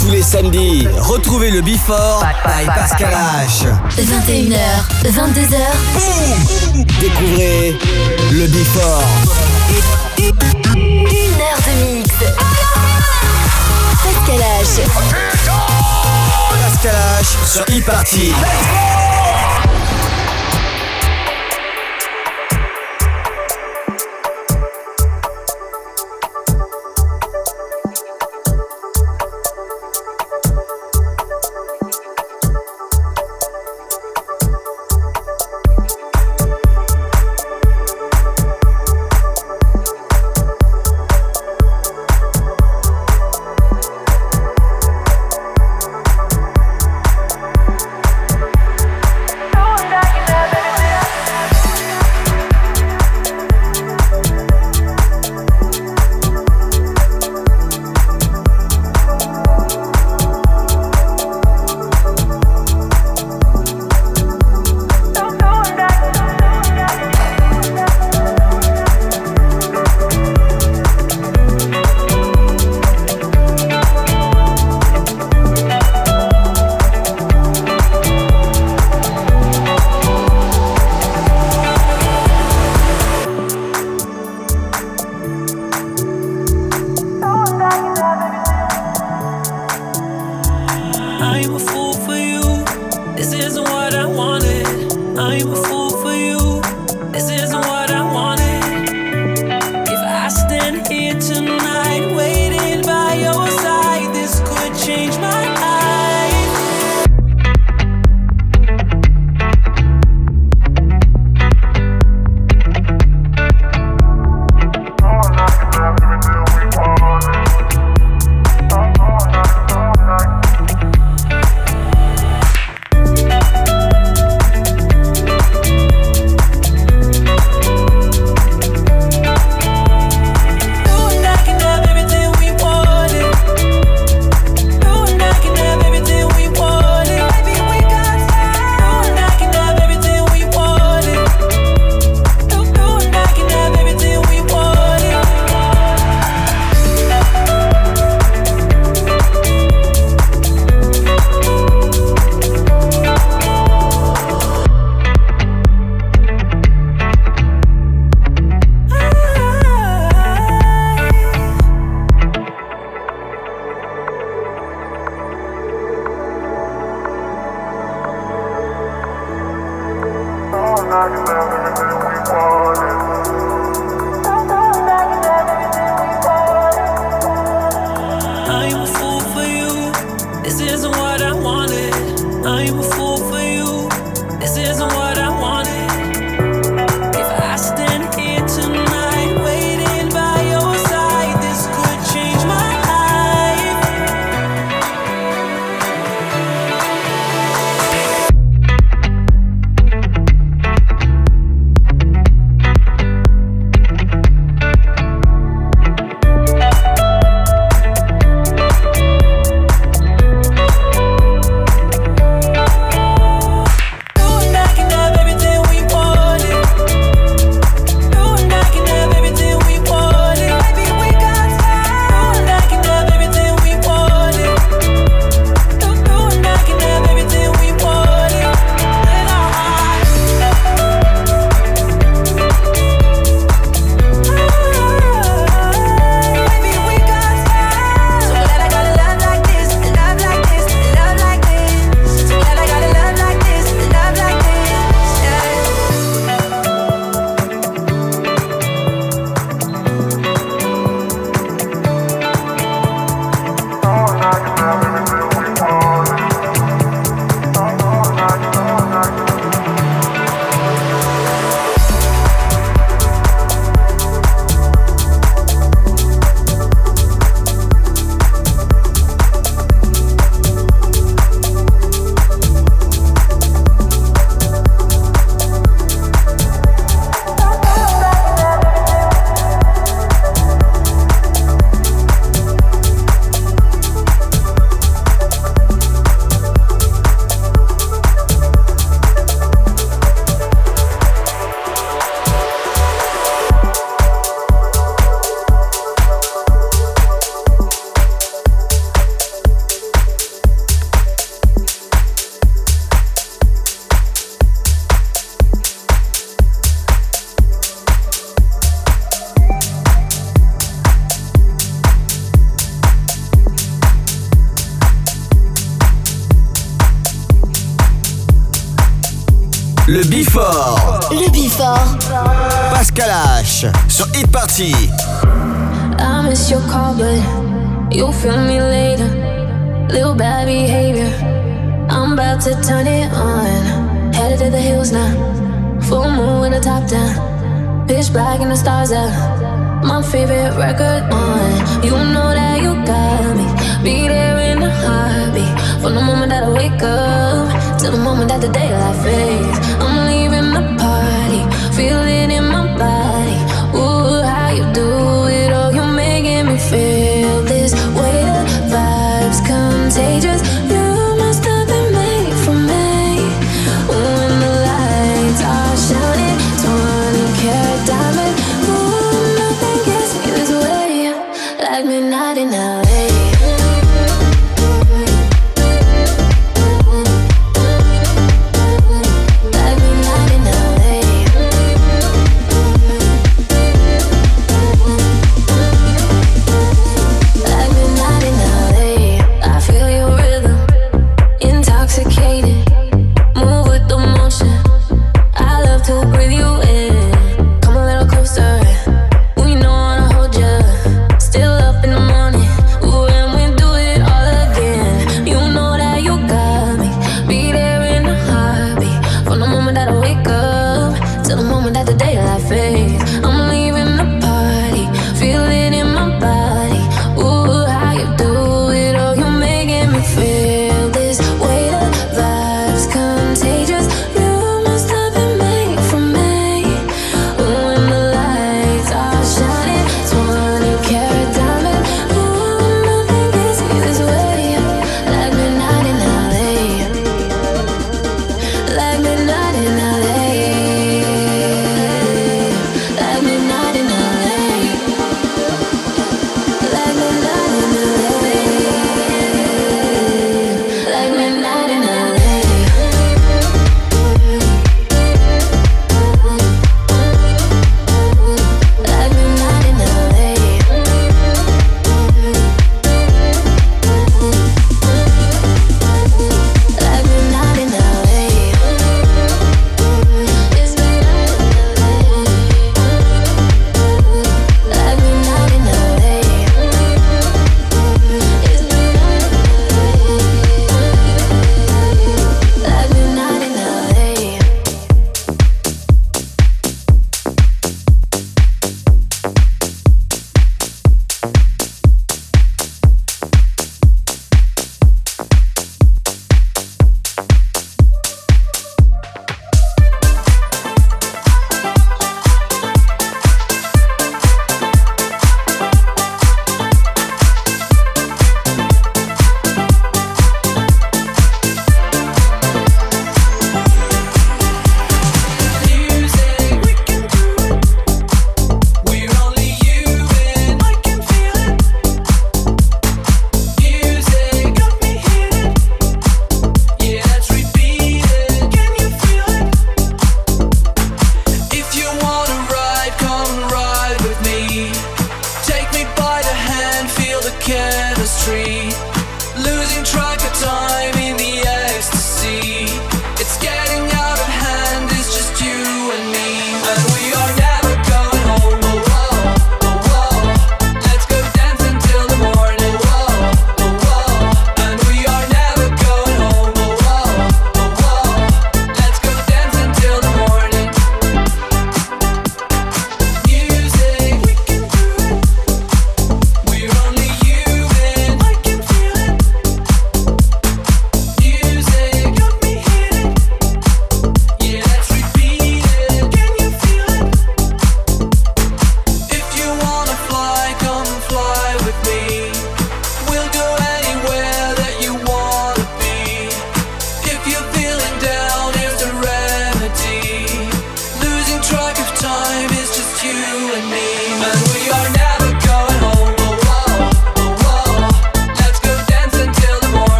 Tous les samedis, retrouvez le Before by Pascal H. 21h, 22h. Boum Découvrez le Before. Une heure de mix. Pascal H. Pascal H sur e-party. my favorite record on. You know that you got me. Be there in a heartbeat. From the moment that I wake up to the moment that the daylight fades, I'm leaving the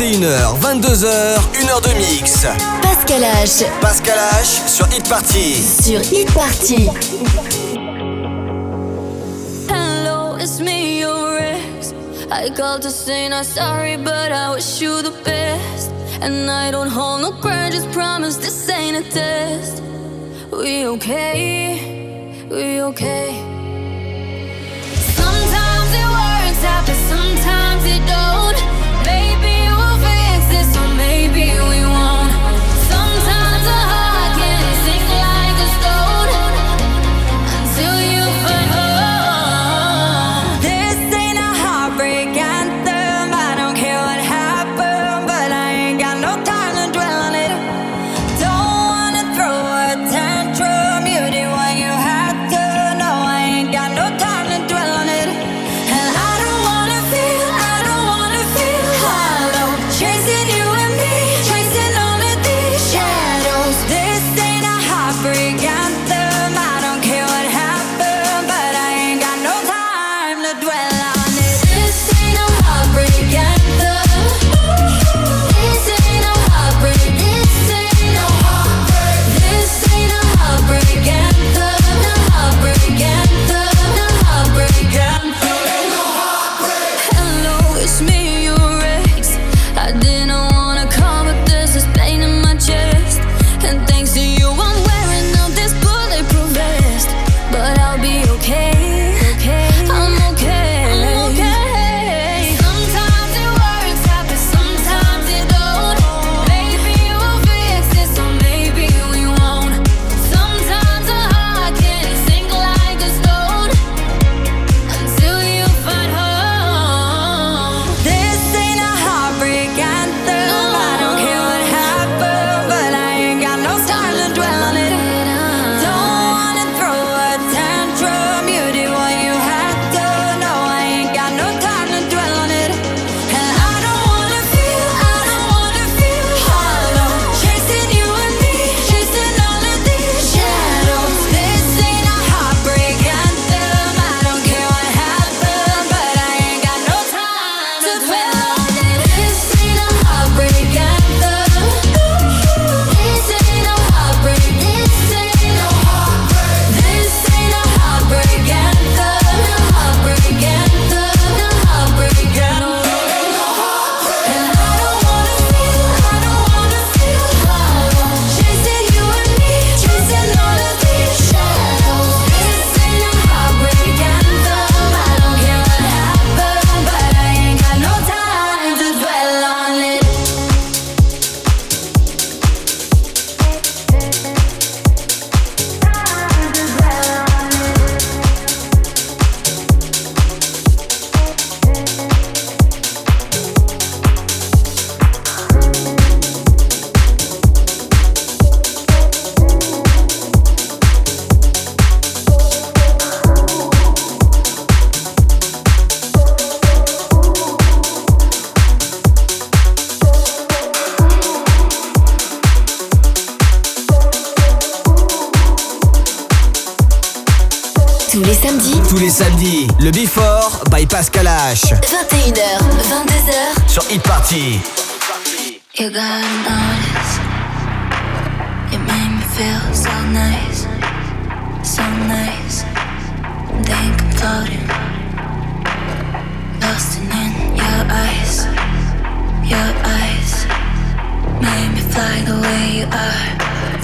21h, 22h, 1h de mix. Pascal H. Pascal H sur Hit Party. Sur Hit Party. Hello, it's me, your ex. I called to say not sorry, but I wish you the best. And I don't hold no grudges, promise this ain't a test. We okay? We okay? Sometimes it works out, but sometimes it don't. baby, we want.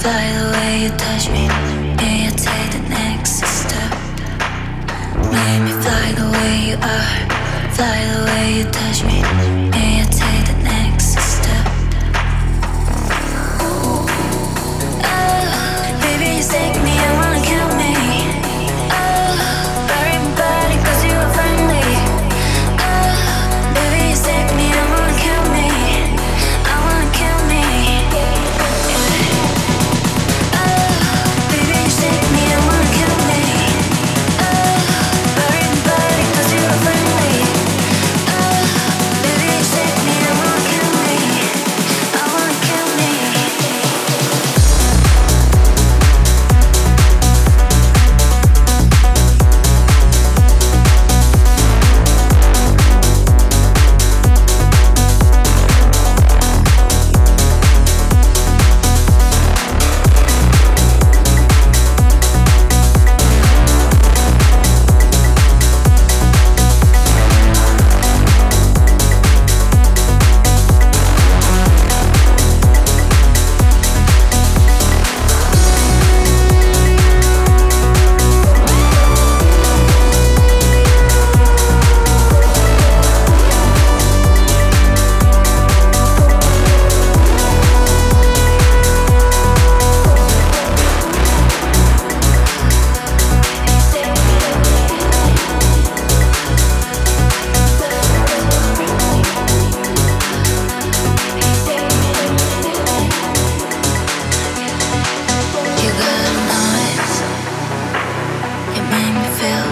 by the way you touch me. Yeah, you take the next step. Make me fly the way you are. Fly the way you touch me. Yeah,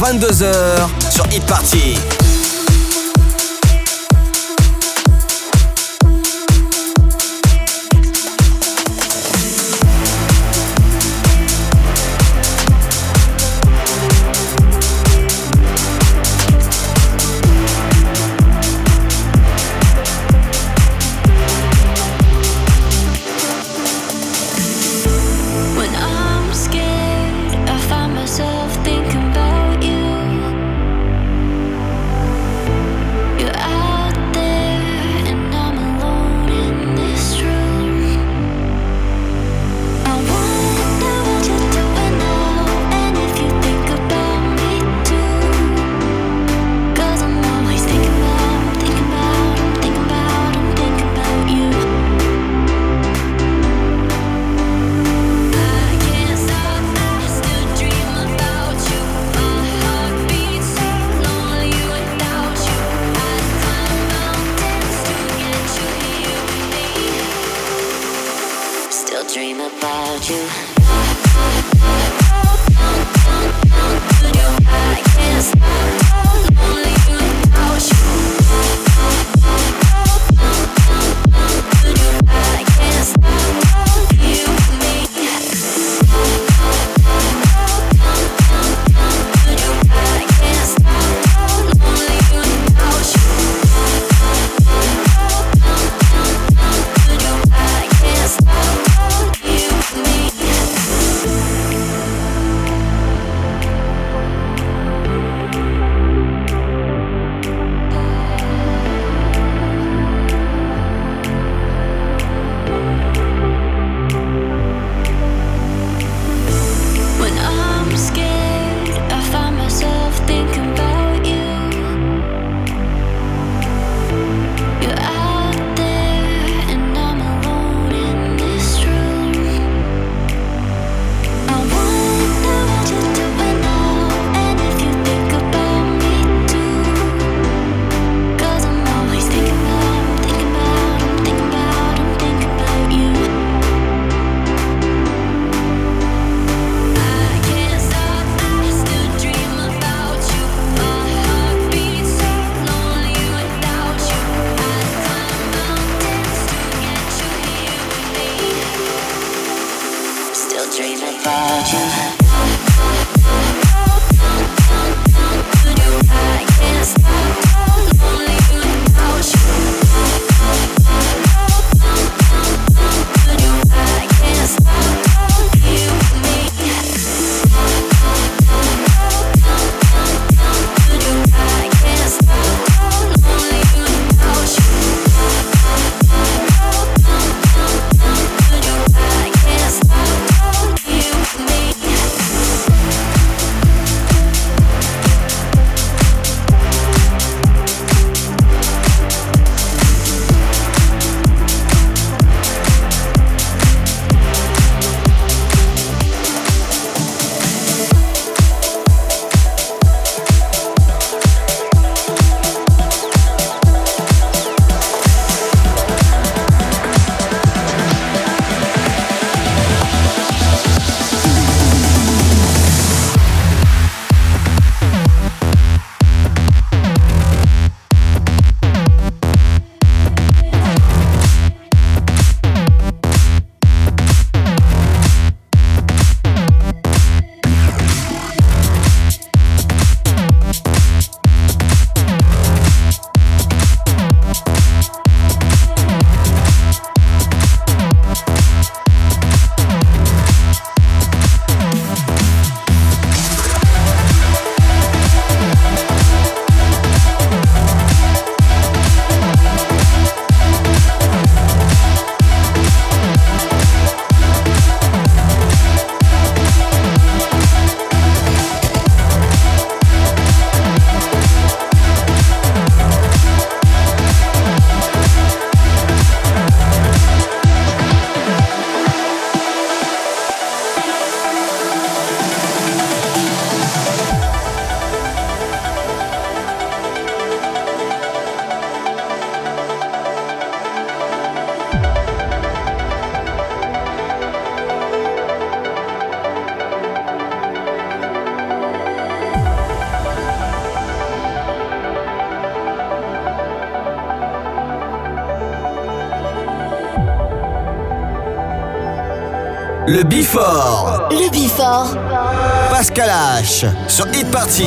22h. Stop. Le Bifort. Le Bifort. Pascal H. Sur Hit Party.